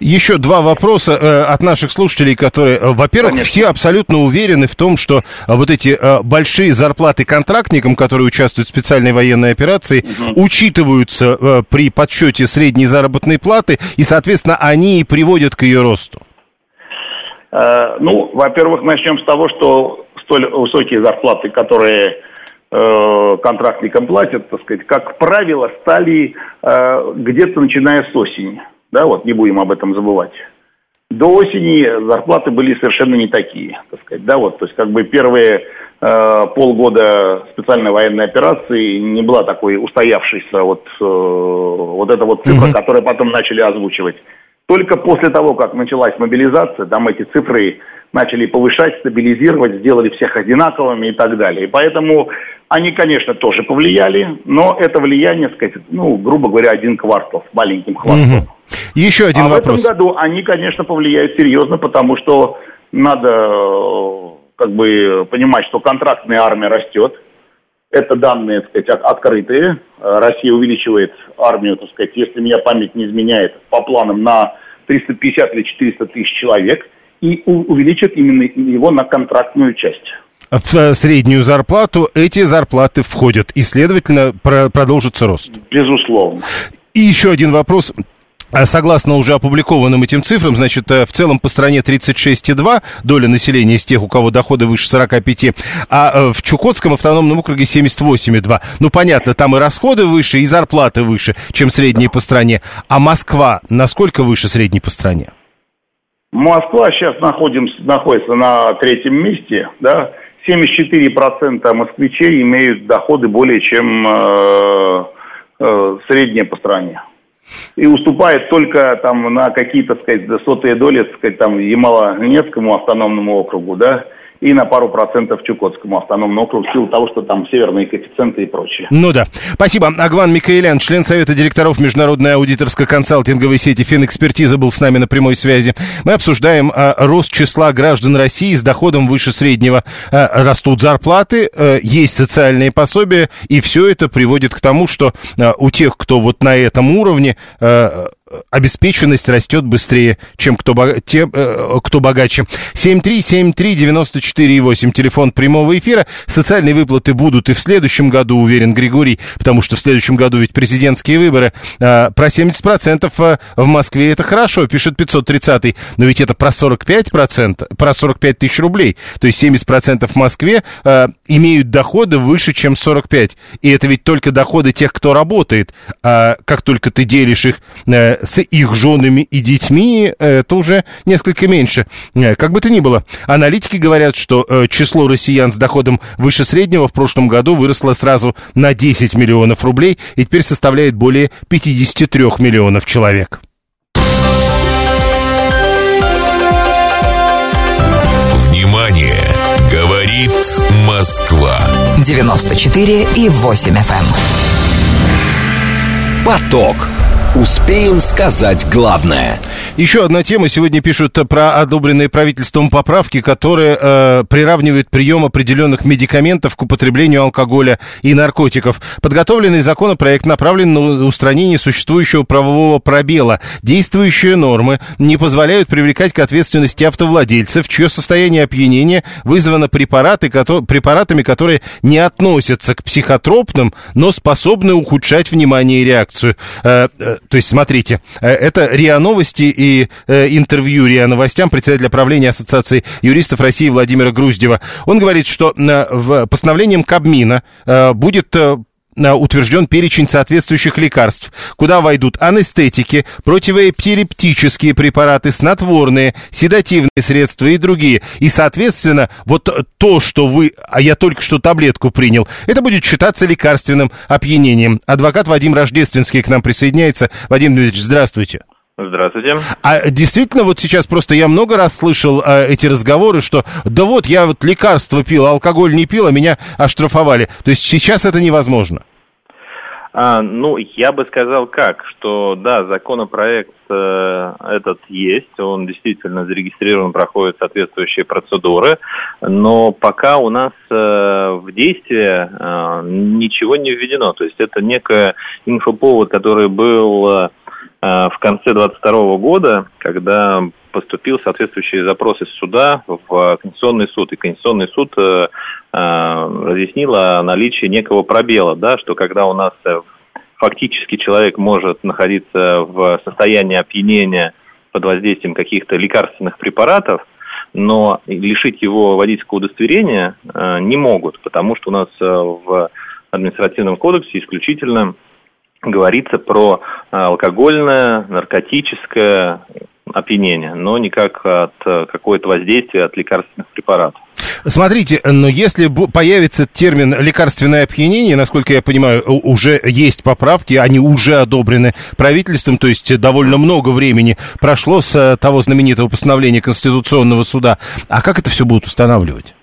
Еще два вопроса э, от наших слушателей, которые, э, во-первых, Конечно. все абсолютно уверены в том, что э, вот эти э, большие зарплаты контрактникам, которые участвуют в специальной военной операции, угу. учитываются э, при подсчете средней заработной платы, и, соответственно, они и приводят к ее росту. Э, ну, во-первых, начнем с того, что столь высокие зарплаты, которые контрактникам платят, так сказать, как правило, стали э, где-то начиная с осени. Да, вот не будем об этом забывать. До осени зарплаты были совершенно не такие, так сказать, да, вот, то есть как бы первые э, полгода специальной военной операции не была такой устоявшейся вот, э, вот эта вот цифра, mm-hmm. которую потом начали озвучивать. Только после того, как началась мобилизация, там эти цифры начали повышать, стабилизировать, сделали всех одинаковыми и так далее. И поэтому они, конечно, тоже повлияли, но это влияние, сказать, ну, грубо говоря, один квартал, маленьким хвостом. Угу. Еще один а вопрос. в этом году они, конечно, повлияют серьезно, потому что надо как бы понимать, что контрактная армия растет. Это данные, так сказать, открытые. Россия увеличивает армию, так сказать, если меня память не изменяет, по планам на 350 или 400 тысяч человек и увеличит именно его на контрактную часть в э, среднюю зарплату, эти зарплаты входят, и, следовательно, про продолжится рост. Безусловно. И еще один вопрос. А согласно уже опубликованным этим цифрам, значит, э, в целом по стране 36,2 доля населения из тех, у кого доходы выше 45, а э, в Чукотском автономном округе 78,2. Ну, понятно, там и расходы выше, и зарплаты выше, чем средние по стране. А Москва насколько выше средней по стране? Москва сейчас находимся, находится на третьем месте, да, 74% москвичей имеют доходы более чем э, э, средние по стране и уступает только там на какие-то, сказать, сотые доли, так сказать, там Ямало-Ненецкому автономному округу, да, и на пару процентов Чукотскому автономному округу в силу того, что там северные коэффициенты и прочее. Ну да. Спасибо. Агван Микаэлян, член Совета директоров Международной аудиторско-консалтинговой сети Финэкспертиза, был с нами на прямой связи. Мы обсуждаем а, рост числа граждан России с доходом выше среднего. А, растут зарплаты, а, есть социальные пособия, и все это приводит к тому, что а, у тех, кто вот на этом уровне, а, обеспеченность растет быстрее, чем кто, те, э, кто богаче. 7373948, телефон прямого эфира. Социальные выплаты будут и в следующем году, уверен Григорий, потому что в следующем году ведь президентские выборы. Э, про 70% э, в Москве это хорошо, пишет 530 но ведь это про 45%, про 45 тысяч рублей. То есть 70% в Москве э, имеют доходы выше, чем 45. И это ведь только доходы тех, кто работает. А как только ты делишь их с их женами и детьми, это уже несколько меньше. Э, как бы то ни было, аналитики говорят, что э, число россиян с доходом выше среднего в прошлом году выросло сразу на 10 миллионов рублей и теперь составляет более 53 миллионов человек. Внимание! Говорит Москва. 94 и 8 FM. Эм. Поток. Успеем сказать главное. Еще одна тема. Сегодня пишут про одобренные правительством поправки, которые э, приравнивают прием определенных медикаментов к употреблению алкоголя и наркотиков. Подготовленный законопроект направлен на устранение существующего правового пробела. Действующие нормы не позволяют привлекать к ответственности автовладельцев, чье состояние опьянения вызвано препараты, кото- препаратами, которые не относятся к психотропным, но способны ухудшать внимание и реакцию. Э, э, то есть, смотрите, э, это РИА Новости и э, интервью РИА Новостям председателя правления Ассоциации юристов России Владимира Груздева. Он говорит, что э, постановлением Кабмина будет утвержден перечень соответствующих лекарств, куда войдут анестетики, противоэпилептические препараты, снотворные, седативные средства и другие. И, соответственно, вот то, что вы, а я только что таблетку принял, это будет считаться лекарственным опьянением. Адвокат Вадим Рождественский к нам присоединяется. Вадим Дмитриевич, здравствуйте. Здравствуйте. А действительно, вот сейчас просто я много раз слышал э, эти разговоры, что да вот я вот лекарство пил, а алкоголь не пил, а меня оштрафовали. То есть сейчас это невозможно. А, ну, я бы сказал как, что да, законопроект э, этот есть, он действительно зарегистрирован, проходит соответствующие процедуры, но пока у нас э, в действие э, ничего не введено. То есть это некий инфоповод, который был э, в конце 2022 года, когда поступил соответствующий запрос из суда в Конституционный суд, и Конституционный суд э, разъяснил о наличии некого пробела, да, что когда у нас э, фактически человек может находиться в состоянии опьянения под воздействием каких-то лекарственных препаратов, но лишить его водительского удостоверения э, не могут, потому что у нас в административном кодексе исключительно говорится про алкогольное, наркотическое опьянение, но никак от какое-то воздействие от лекарственных препаратов. Смотрите, но если появится термин лекарственное опьянение, насколько я понимаю, уже есть поправки, они уже одобрены правительством, то есть довольно много времени прошло с э, того знаменитого постановления Конституционного суда. А как это все будут устанавливать?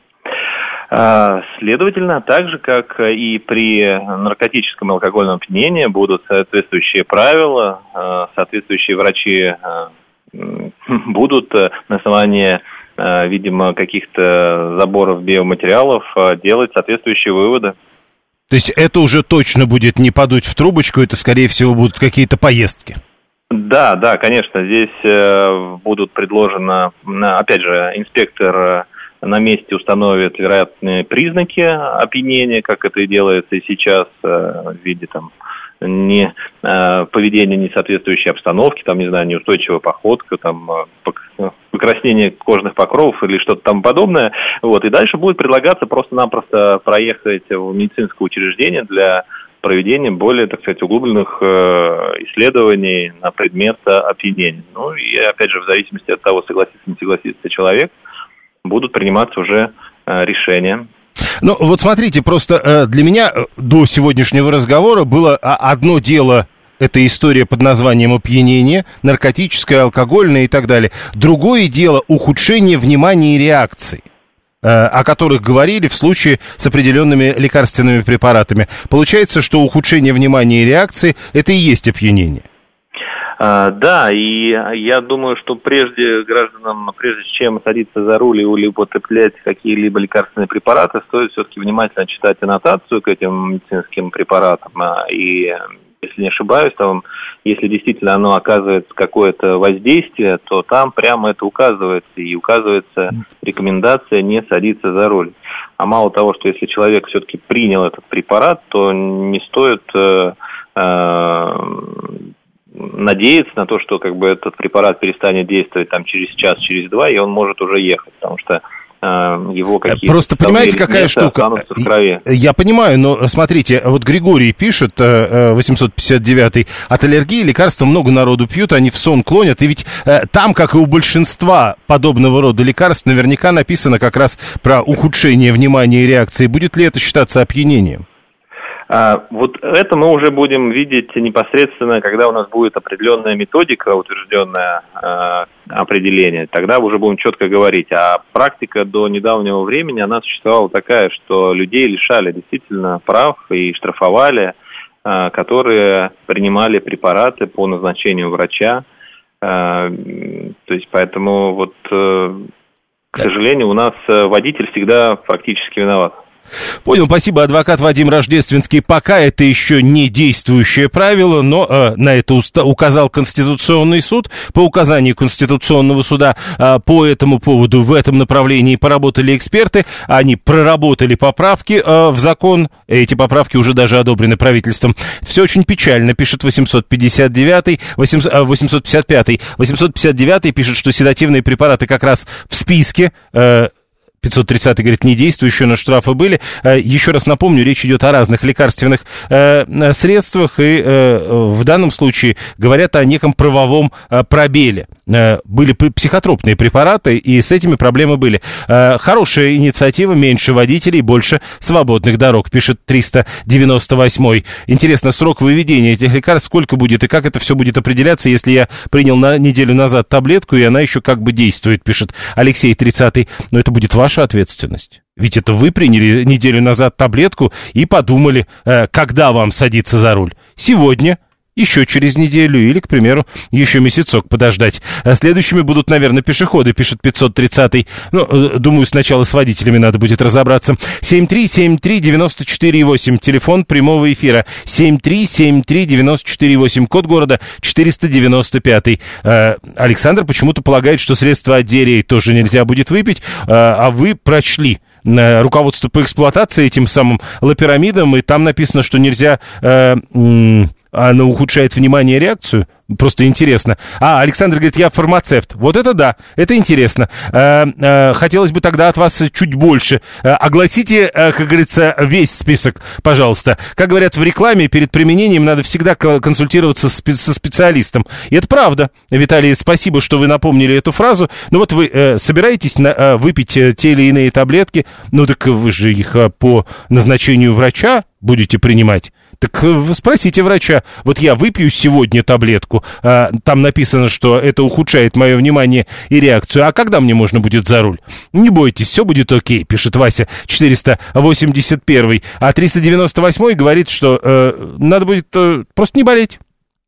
А, Следовательно, так же, как и при наркотическом и алкогольном опьянении, будут соответствующие правила, э, соответствующие врачи э, будут э, на основании, э, видимо, каких-то заборов биоматериалов э, делать соответствующие выводы. То есть это уже точно будет не подуть в трубочку, это, скорее всего, будут какие-то поездки. Да, да, конечно, здесь э, будут предложено, опять же, инспектор э, на месте установит вероятные признаки опьянения, как это и делается и сейчас э, в виде там не э, поведения не соответствующей обстановке, там, не знаю, неустойчивая походка, там, э, пок- покраснение кожных покровов или что-то там подобное. Вот, и дальше будет предлагаться просто-напросто проехать в медицинское учреждение для проведения более, так сказать, углубленных э, исследований на предмет э, опьянения. Ну и опять же, в зависимости от того, согласится не согласится человек, будут приниматься уже э, решения. Ну, вот смотрите, просто э, для меня э, до сегодняшнего разговора было а, одно дело эта история под названием опьянение, наркотическое, алкогольное и так далее. Другое дело ухудшение внимания и реакции э, о которых говорили в случае с определенными лекарственными препаратами. Получается, что ухудшение внимания и реакции – это и есть опьянение. А, Да, и я думаю, что прежде гражданам, прежде чем садиться за руль или употреблять какие-либо лекарственные препараты, стоит все-таки внимательно читать аннотацию к этим медицинским препаратам. А, И, если не ошибаюсь, там, если действительно оно оказывает какое-то воздействие, то там прямо это указывается. И указывается рекомендация не садиться за руль. А мало того, что если человек все-таки принял этот препарат, то не стоит э, э, надеяться на то, что как бы этот препарат перестанет действовать там через час, через два, и он может уже ехать, потому что э, его какие-то Просто понимаете, какая штука? в крови. Я понимаю, но смотрите, вот Григорий пишет, э, э, 859-й, от аллергии лекарства много народу пьют, они в сон клонят, и ведь э, там, как и у большинства подобного рода лекарств, наверняка написано как раз про ухудшение внимания и реакции. Будет ли это считаться опьянением? А, вот это мы уже будем видеть непосредственно, когда у нас будет определенная методика, утвержденное э, определение, тогда уже будем четко говорить. А практика до недавнего времени, она существовала такая, что людей лишали действительно прав и штрафовали, э, которые принимали препараты по назначению врача, А, то есть поэтому вот, э, к сожалению, у нас э, водитель всегда фактически виноват. Понял, спасибо, адвокат Вадим Рождественский. Пока это еще не действующее правило, но э, на это уста- указал Конституционный суд. По указанию Конституционного суда э, по этому поводу в этом направлении поработали эксперты. Они проработали поправки э, в закон. Эти поправки уже даже одобрены правительством. Все очень печально, пишет 859 800, э, 855 859 пишет, что седативные препараты как раз в списке э, 530 говорит, не действующие, но штрафы были. Э, Еще раз напомню, речь идет о разных лекарственных э, средствах, и э, в данном случае говорят о неком правовом э, пробеле. Э, Были психотропные препараты, и с этими проблемы были. Э, Хорошая инициатива, меньше водителей, больше свободных дорог, пишет 398. Интересно, срок выведения этих лекарств сколько будет, и как это все будет определяться, если я принял на неделю назад таблетку, и она еще как бы действует, пишет Алексей 30. Но это будет ваша ответственность. Ведь это вы приняли неделю назад таблетку и подумали, э, когда вам садиться за руль. Сегодня, еще через неделю или, к примеру, еще месяцок подождать. А следующими будут, наверное, пешеходы, пишет 530-й. Ну, э, думаю, сначала с водителями надо будет разобраться. 7373948, телефон прямого эфира. 7373948, код города 495. Э, Александр почему-то полагает, что средства от диареи тоже нельзя будет выпить, э, а вы прочли э, руководство по эксплуатации этим самым лапирамидом, и там написано, что нельзя... э, м, оно ухудшает внимание и реакцию? Просто интересно. А, Александр говорит, я фармацевт. Вот это да, это интересно. Э, э, хотелось бы тогда от вас чуть больше. Э, огласите, э, как говорится, весь список, пожалуйста. Как говорят в рекламе, перед применением надо всегда ко- консультироваться с со специалистом. И это правда. Виталий, спасибо, что вы напомнили эту фразу. Ну вот вы э, собираетесь на- э, выпить э, те или иные таблетки, ну так вы же их э, по назначению врача будете принимать. Так э, спросите врача, вот я выпью сегодня таблетку, а, там написано, что это ухудшает мое внимание и реакцию, а когда мне можно будет за руль? Не бойтесь, все будет окей, пишет Вася 481, а 398 говорит, что э, надо будет э, просто не болеть.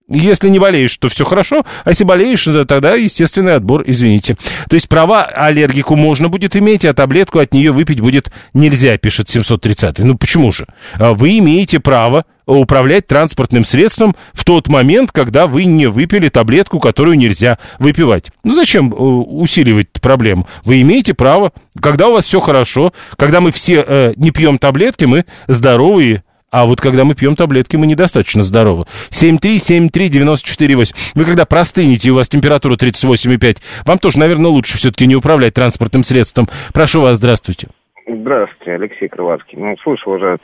Если не болеешь, то все хорошо, а если болеешь, то тогда естественный отбор, извините. То есть права аллергику можно будет иметь, а таблетку от нее выпить будет нельзя, пишет 730. Ну почему же? А Вы имеете право управлять транспортным средством в тот момент, когда вы не выпили таблетку, которую нельзя выпивать. Ну зачем э, усиливать проблему? Вы имеете право, когда у вас все хорошо, когда мы все э, не пьем таблетки, мы здоровые, а вот когда мы пьем таблетки, мы недостаточно здоровы. 7373948. Вы когда простынете, и у вас температура 38,5, вам тоже, наверное, лучше все-таки не управлять транспортным средством. Прошу вас, здравствуйте. Здравствуйте, Алексей Крылатский. Ну, слушал уже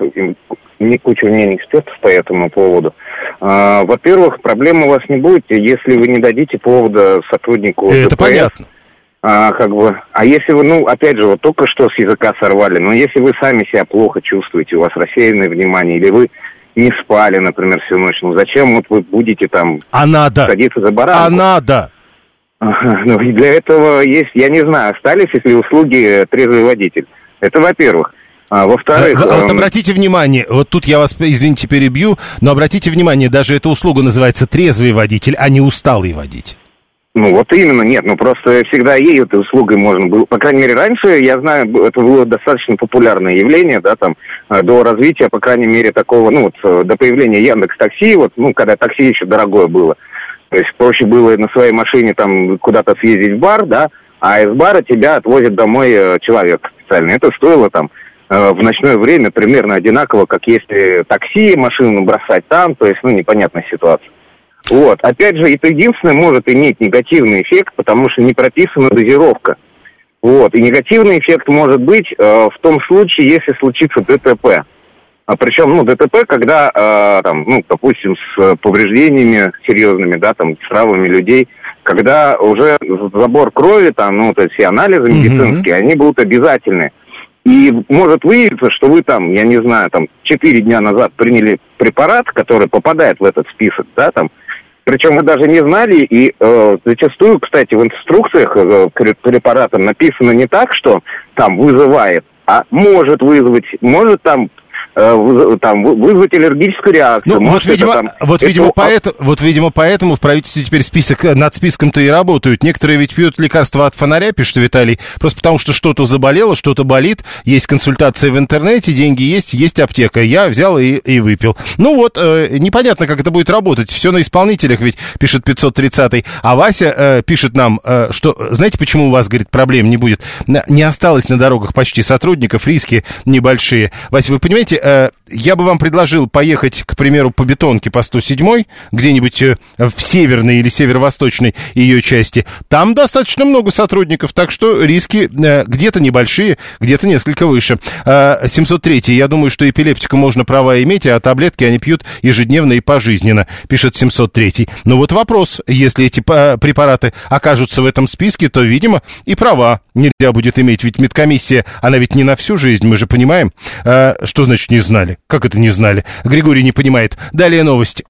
не кучу мнений экспертов по этому поводу. А, во-первых, проблем у вас не будет, если вы не дадите повода сотруднику Это ДПС. понятно. А, как бы, а если вы, ну, опять же, вот только что с языка сорвали, но если вы сами себя плохо чувствуете, у вас рассеянное внимание, или вы не спали, например, всю ночь, ну зачем вот вы будете там А надо. садиться за баранку? А надо. Ну, для этого есть, я не знаю, остались ли услуги трезвый водитель. Это во-первых. А, во-вторых... А, Вот эм, обратите внимание, вот тут я вас, извините, перебью, но обратите внимание, даже эта услуга называется трезвый водитель, а не усталый водитель. Ну, вот именно, нет, ну просто всегда ей этой услугой можно было. По крайней мере, раньше, я знаю, это было достаточно популярное явление, да, там, э, до развития, по крайней мере, такого, ну, вот, э, до появления Яндекс Такси, вот, ну, когда такси еще дорогое было. То есть проще было на своей машине там куда-то съездить в бар, да, а из бара тебя отвозит домой э, человек специально. Это стоило там э, в ночное время примерно одинаково, как если такси, машину бросать там, то есть, ну, непонятная ситуация. Вот. Опять же, это единственное может иметь негативный эффект, потому что не прописана дозировка. Вот. И негативный эффект может быть э, в том случае, если случится ДТП. А причем, ну, ДТП, когда, э, там, ну, допустим, с повреждениями серьезными, да, там, с травмами людей, когда уже забор крови, там, ну, то есть все анализы медицинские, они будут обязательны. И может выявиться, что вы там, я не знаю, там, 4 дня назад приняли препарат, который попадает в этот список, да, там, причем вы даже не знали, и э, зачастую, кстати, в инструкциях э, к ре- препаратам написано не так, что там вызывает, а может вызвать, может там там, вызвать аллергическую реакцию. Ну, вот, видимо, там, вот, это... видимо, поэтому, вот, видимо, поэтому в правительстве теперь список, э, над списком-то и работают. Некоторые ведь пьют лекарства от фонаря, пишет Виталий, просто потому что что-то заболело, что-то болит, есть консультация в интернете, деньги есть, есть аптека. Я взял и, и выпил. Ну вот, э, непонятно, как это будет работать. Все на исполнителях ведь, пишет 530-й. А Вася э, пишет нам, э, что, знаете, почему у вас, говорит, проблем не будет? Не осталось на дорогах почти сотрудников, риски небольшие. Вася, вы понимаете, э, я бы вам предложил поехать, к примеру, по бетонке по 107 где-нибудь э, в северной или северо-восточной ее части. Там достаточно много сотрудников, так что риски э, где-то небольшие, где-то несколько выше. 703 я думаю, что эпилептику можно права иметь, а таблетки они пьют ежедневно и пожизненно, пишет 703 Ну вот вопрос, если эти препараты окажутся в этом списке, то, видимо, и права нельзя будет иметь, ведь медкомиссия, она ведь не на всю жизнь, мы же понимаем. Что значит не знали? Как это не знали? Григорий не понимает. Далее новости.